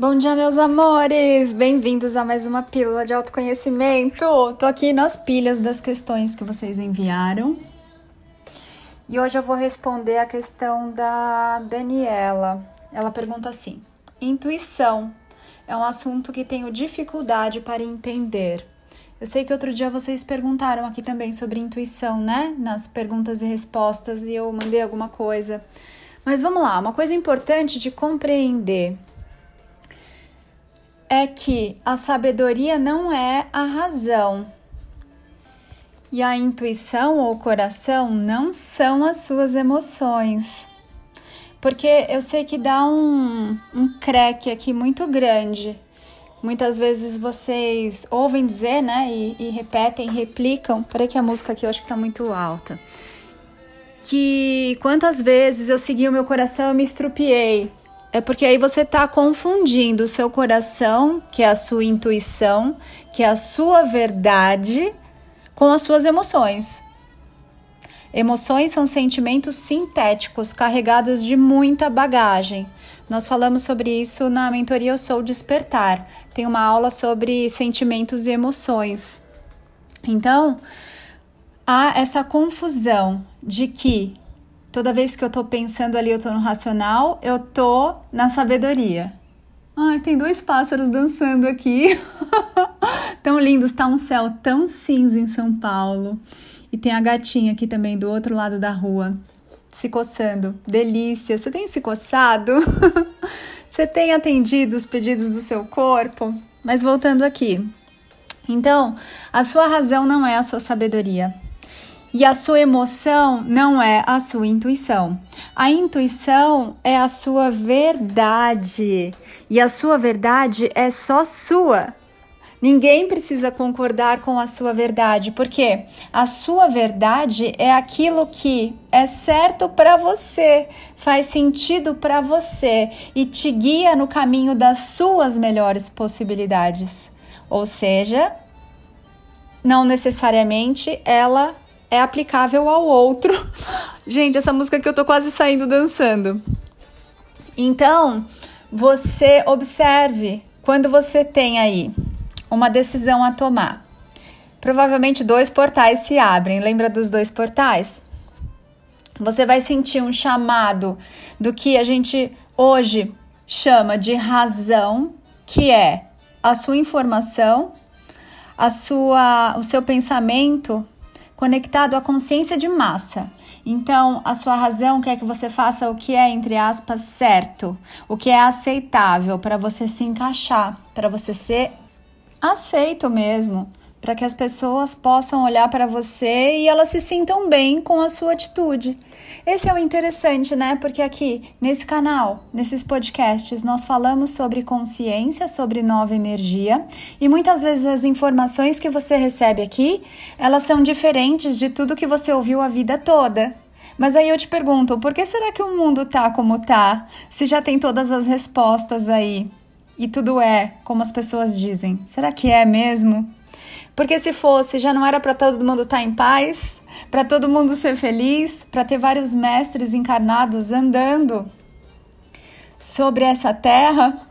Bom dia, meus amores! Bem-vindos a mais uma pílula de autoconhecimento. Tô aqui nas pilhas das questões que vocês enviaram. E hoje eu vou responder a questão da Daniela. Ela pergunta assim: Intuição é um assunto que tenho dificuldade para entender. Eu sei que outro dia vocês perguntaram aqui também sobre intuição, né? Nas perguntas e respostas, e eu mandei alguma coisa. Mas vamos lá, uma coisa importante de compreender é que a sabedoria não é a razão. E a intuição ou o coração não são as suas emoções. Porque eu sei que dá um, um creque aqui muito grande. Muitas vezes vocês ouvem dizer, né, e, e repetem, replicam. Peraí que a música aqui eu acho que tá muito alta. Que quantas vezes eu segui o meu coração e me estrupiei. É porque aí você está confundindo o seu coração, que é a sua intuição, que é a sua verdade, com as suas emoções. Emoções são sentimentos sintéticos carregados de muita bagagem. Nós falamos sobre isso na mentoria Eu Sou Despertar. Tem uma aula sobre sentimentos e emoções. Então, há essa confusão de que Toda vez que eu tô pensando ali, eu tô no racional, eu tô na sabedoria. Ai, tem dois pássaros dançando aqui. tão lindos, tá um céu tão cinza em São Paulo. E tem a gatinha aqui também do outro lado da rua, se coçando. Delícia. Você tem se coçado? Você tem atendido os pedidos do seu corpo? Mas voltando aqui. Então, a sua razão não é a sua sabedoria. E a sua emoção não é a sua intuição. A intuição é a sua verdade. E a sua verdade é só sua. Ninguém precisa concordar com a sua verdade, porque a sua verdade é aquilo que é certo para você, faz sentido para você e te guia no caminho das suas melhores possibilidades. Ou seja, não necessariamente ela é aplicável ao outro. Gente, essa música que eu tô quase saindo dançando. Então, você observe quando você tem aí uma decisão a tomar. Provavelmente dois portais se abrem. Lembra dos dois portais? Você vai sentir um chamado do que a gente hoje chama de razão, que é a sua informação, a sua, o seu pensamento conectado à consciência de massa. Então, a sua razão quer que você faça o que é, entre aspas, certo, o que é aceitável para você se encaixar, para você ser aceito mesmo para que as pessoas possam olhar para você e elas se sintam bem com a sua atitude. Esse é o interessante, né? Porque aqui nesse canal, nesses podcasts, nós falamos sobre consciência, sobre nova energia, e muitas vezes as informações que você recebe aqui, elas são diferentes de tudo que você ouviu a vida toda. Mas aí eu te pergunto, por que será que o mundo tá como tá? Se já tem todas as respostas aí e tudo é como as pessoas dizem. Será que é mesmo? Porque se fosse, já não era para todo mundo estar tá em paz, para todo mundo ser feliz, para ter vários mestres encarnados andando sobre essa terra?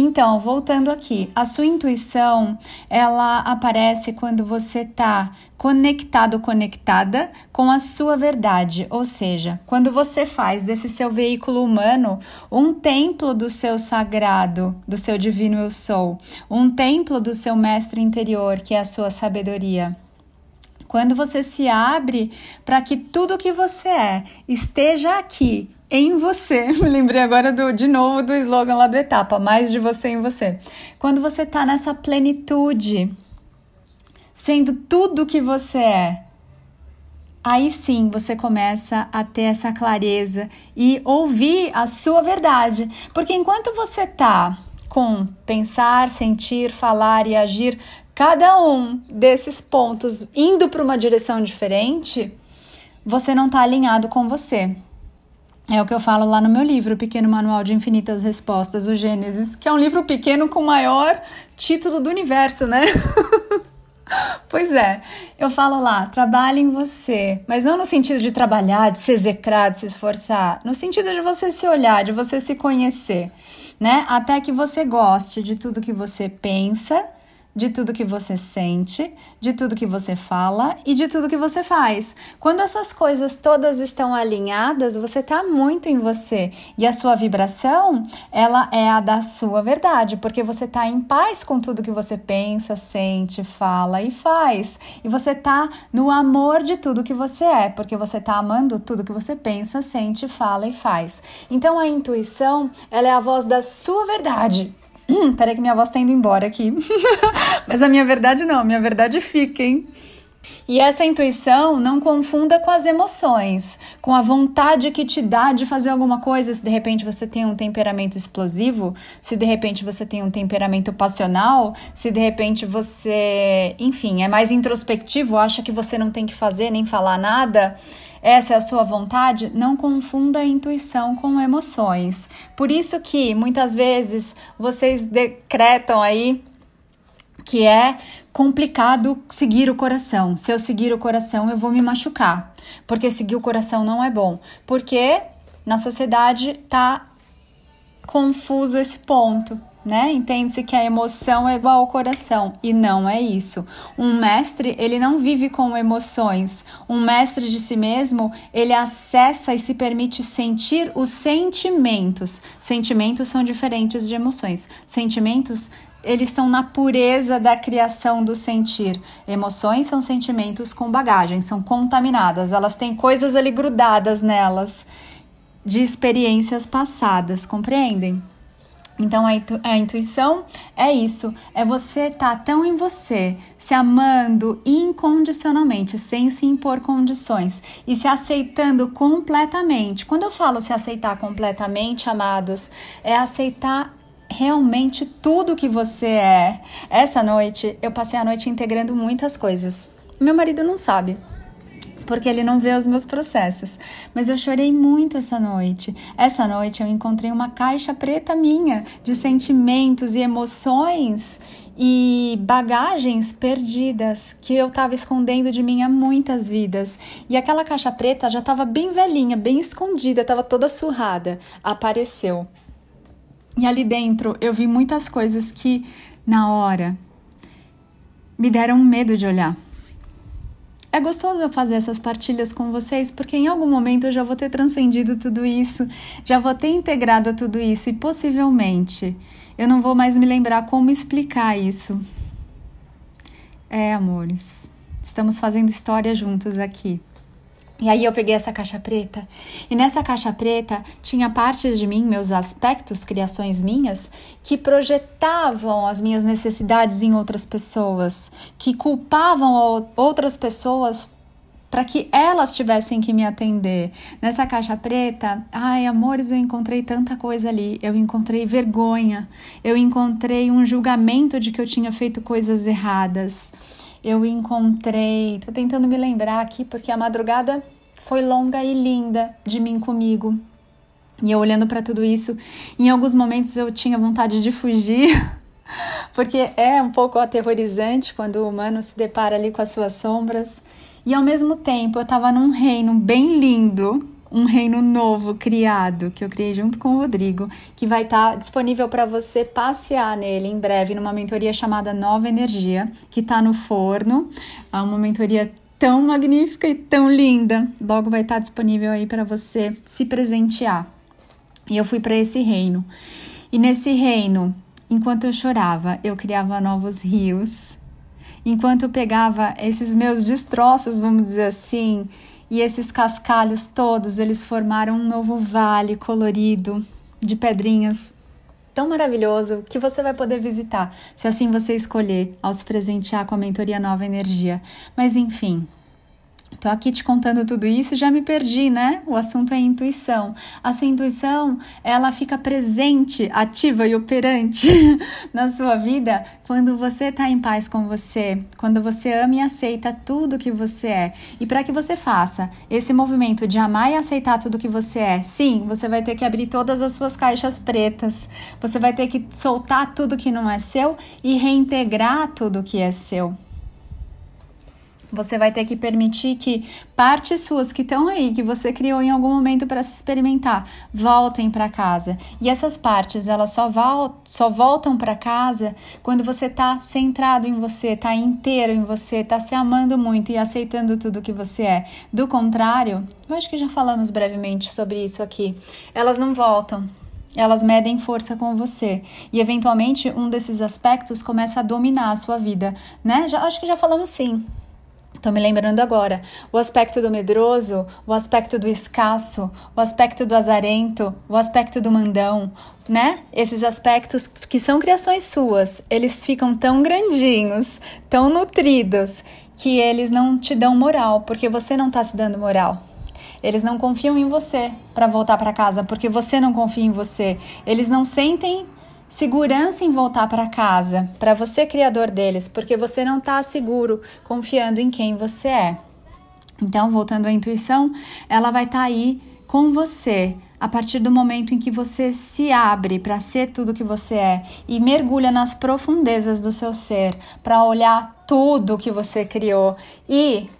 Então, voltando aqui, a sua intuição, ela aparece quando você está conectado, conectada com a sua verdade, ou seja, quando você faz desse seu veículo humano um templo do seu sagrado, do seu divino eu sou, um templo do seu mestre interior, que é a sua sabedoria. Quando você se abre para que tudo que você é esteja aqui em você. Me lembrei agora do, de novo do slogan lá do Etapa, mais de você em você. Quando você tá nessa plenitude, sendo tudo que você é, aí sim você começa a ter essa clareza e ouvir a sua verdade. Porque enquanto você tá com pensar, sentir, falar e agir, cada um desses pontos indo para uma direção diferente, você não está alinhado com você. É o que eu falo lá no meu livro, Pequeno Manual de Infinitas Respostas, o Gênesis, que é um livro pequeno com o maior título do universo, né? pois é, eu falo lá, trabalhe em você, mas não no sentido de trabalhar, de se execrar, de se esforçar, no sentido de você se olhar, de você se conhecer. né? Até que você goste de tudo que você pensa de tudo que você sente, de tudo que você fala e de tudo que você faz. Quando essas coisas todas estão alinhadas, você está muito em você e a sua vibração, ela é a da sua verdade, porque você está em paz com tudo que você pensa, sente, fala e faz. E você está no amor de tudo que você é, porque você está amando tudo que você pensa, sente, fala e faz. Então a intuição, ela é a voz da sua verdade. Hum, peraí que minha voz tá indo embora aqui. Mas a minha verdade não, minha verdade fica, hein? E essa intuição não confunda com as emoções, com a vontade que te dá de fazer alguma coisa. Se de repente você tem um temperamento explosivo, se de repente você tem um temperamento passional, se de repente você, enfim, é mais introspectivo, acha que você não tem que fazer nem falar nada essa é a sua vontade, não confunda a intuição com emoções. Por isso que muitas vezes vocês decretam aí que é complicado seguir o coração. Se eu seguir o coração, eu vou me machucar, porque seguir o coração não é bom. Porque na sociedade tá confuso esse ponto né? Entende-se que a emoção é igual ao coração e não é isso. Um mestre, ele não vive com emoções. Um mestre de si mesmo, ele acessa e se permite sentir os sentimentos. Sentimentos são diferentes de emoções. Sentimentos eles estão na pureza da criação do sentir. Emoções são sentimentos com bagagem, são contaminadas, elas têm coisas ali grudadas nelas de experiências passadas, compreendem? Então a, intu a, intuição é isso, é você estar tá tão em você, se amando incondicionalmente, sem se impor condições e se aceitando completamente. Quando eu falo se aceitar completamente, amados, é aceitar realmente tudo que você é. Essa noite eu passei a noite integrando muitas coisas. Meu marido não sabe, porque ele não vê os meus processos. Mas eu chorei muito essa noite. Essa noite eu encontrei uma caixa preta minha de sentimentos e emoções e bagagens perdidas que eu estava escondendo de mim há muitas vidas. E aquela caixa preta já estava bem velhinha, bem escondida, estava toda surrada. Apareceu. E ali dentro eu vi muitas coisas que, na hora, me deram medo de olhar. É gostoso eu fazer essas partilhas com vocês, porque em algum momento eu já vou ter transcendido tudo isso, já vou ter integrado tudo isso e possivelmente eu não vou mais me lembrar como explicar isso. É, amores, estamos fazendo história juntos aqui. E aí eu peguei essa caixa preta, e nessa caixa preta tinha partes de mim, meus aspectos, criações minhas, que projetavam as minhas necessidades em outras pessoas, que culpavam outras pessoas para que elas tivessem que me atender. Nessa caixa preta, ai, amores, eu encontrei tanta coisa ali. Eu encontrei vergonha, eu encontrei um julgamento de que eu tinha feito coisas erradas eu encontrei. Tô tentando me lembrar aqui porque a madrugada foi longa e linda de mim comigo. E eu olhando para tudo isso, em alguns momentos eu tinha vontade de fugir, porque é um pouco aterrorizante quando o humano se depara ali com as suas sombras. E ao mesmo tempo eu estava num reino bem lindo, um reino novo criado que eu criei junto com o Rodrigo, que vai estar tá disponível para você passear nele em breve numa mentoria chamada Nova Energia, que está no forno. É uma mentoria tão magnífica e tão linda. Logo vai estar tá disponível aí para você se presentear. E eu fui para esse reino. E nesse reino, enquanto eu chorava, eu criava novos rios. Enquanto eu pegava esses meus destroços, vamos dizer assim, e esses cascalhos todos, eles formaram um novo vale colorido de pedrinhas tão maravilhoso que você vai poder visitar, se assim você escolher, ao se presentear com a mentoria Nova Energia. Mas enfim, Tô aqui te contando tudo isso, já me perdi, né? O assunto é intuição. A sua intuição, ela fica presente, ativa e operante na sua vida quando você está em paz com você, quando você ama e aceita tudo que você é. E para que você faça esse movimento de amar e aceitar tudo que você é, sim, você vai ter que abrir todas as suas caixas pretas. Você vai ter que soltar tudo que não é seu e reintegrar tudo que é seu. Você vai ter que permitir que partes suas que estão aí, que você criou em algum momento para se experimentar, voltem para casa. E essas partes, elas só, vol só voltam para casa quando você está centrado em você, está inteiro em você, está se amando muito e aceitando tudo que você é. Do contrário, eu acho que já falamos brevemente sobre isso aqui. Elas não voltam. Elas medem força com você e eventualmente um desses aspectos começa a dominar a sua vida, né? Já acho que já falamos sim. Estou me lembrando agora. O aspecto do medroso, o aspecto do escasso, o aspecto do azarento, o aspecto do mandão, né? Esses aspectos que são criações suas, eles ficam tão grandinhos, tão nutridos, que eles não te dão moral, porque você não está se dando moral. Eles não confiam em você para voltar para casa, porque você não confia em você. Eles não sentem segurança em voltar para casa, para você criador deles, porque você não está seguro, confiando em quem você é. Então, voltando à intuição, ela vai estar tá aí com você a partir do momento em que você se abre para ser tudo que você é e mergulha nas profundezas do seu ser para olhar tudo que você criou e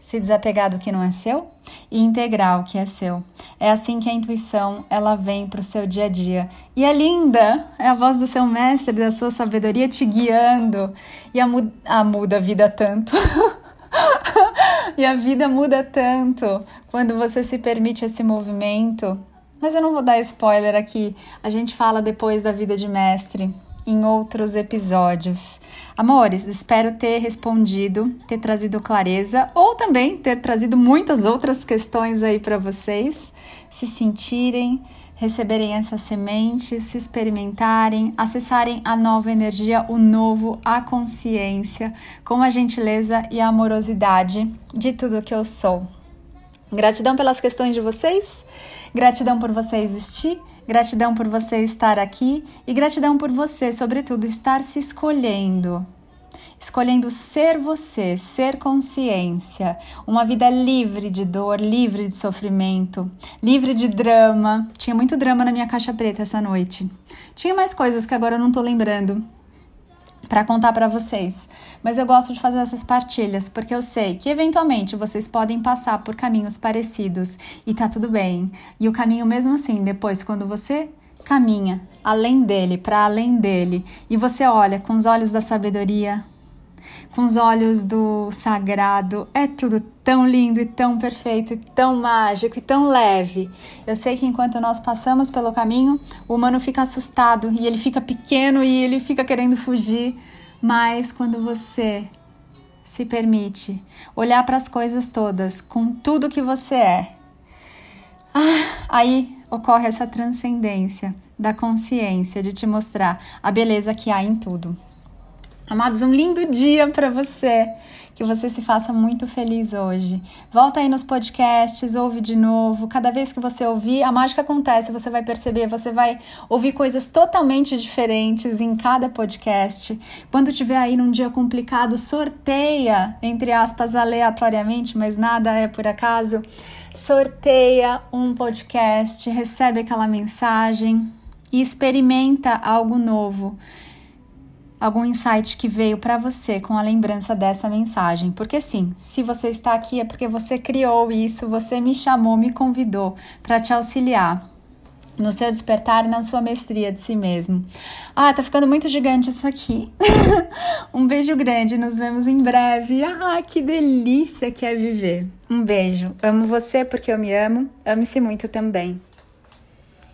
se desapegar do que não é seu e integrar o que é seu. É assim que a intuição ela vem para o seu dia a dia. E é linda, é a voz do seu mestre, da sua sabedoria te guiando. E a, mu a muda a vida tanto. e a vida muda tanto quando você se permite esse movimento. Mas eu não vou dar spoiler aqui. A gente fala depois da vida de mestre em outros episódios. Amores, espero ter respondido, ter trazido clareza ou também ter trazido muitas outras questões aí para vocês se sentirem, receberem essa semente, se experimentarem, acessarem a nova energia, o novo, a consciência, com a gentileza e a amorosidade de tudo que eu sou. Gratidão pelas questões de vocês, gratidão por você existir Gratidão por você estar aqui e gratidão por você, sobretudo, estar se escolhendo. Escolhendo ser você, ser consciência, uma vida livre de dor, livre de sofrimento, livre de drama. Tinha muito drama na minha caixa preta essa noite. Tinha mais coisas que agora eu não tô lembrando, para contar para vocês. Mas eu gosto de fazer essas partilhas porque eu sei que eventualmente vocês podem passar por caminhos parecidos e tá tudo bem. E o caminho mesmo assim, depois quando você caminha além dele, para além dele, e você olha com os olhos da sabedoria, com os olhos do sagrado. É tudo tão lindo e tão perfeito, e tão mágico e tão leve. Eu sei que enquanto nós passamos pelo caminho, o humano fica assustado e ele fica pequeno e ele fica querendo fugir. Mas quando você se permite olhar para as coisas todas com tudo que você é, ah, aí ocorre essa transcendência da consciência de te mostrar a beleza que há em tudo. Amados, um lindo dia para você. Que você se faça muito feliz hoje. Volta aí nos podcasts, ouve de novo. Cada vez que você ouvir, a mágica acontece, você vai perceber, você vai ouvir coisas totalmente diferentes em cada podcast. Quando tiver aí num dia complicado, sorteia, entre aspas, aleatoriamente, mas nada é por acaso. Sorteia um podcast, recebe aquela mensagem e experimenta algo novo algum insight que veio para você com a lembrança dessa mensagem. Porque sim, se você está aqui é porque você criou isso, você me chamou, me convidou para te auxiliar no seu despertar na sua mestria de si mesmo. Ah, tá ficando muito gigante isso aqui. um beijo grande, nos vemos em breve. Ah, que delícia que é viver. Um beijo. Amo você porque eu me amo. Ame-se muito também.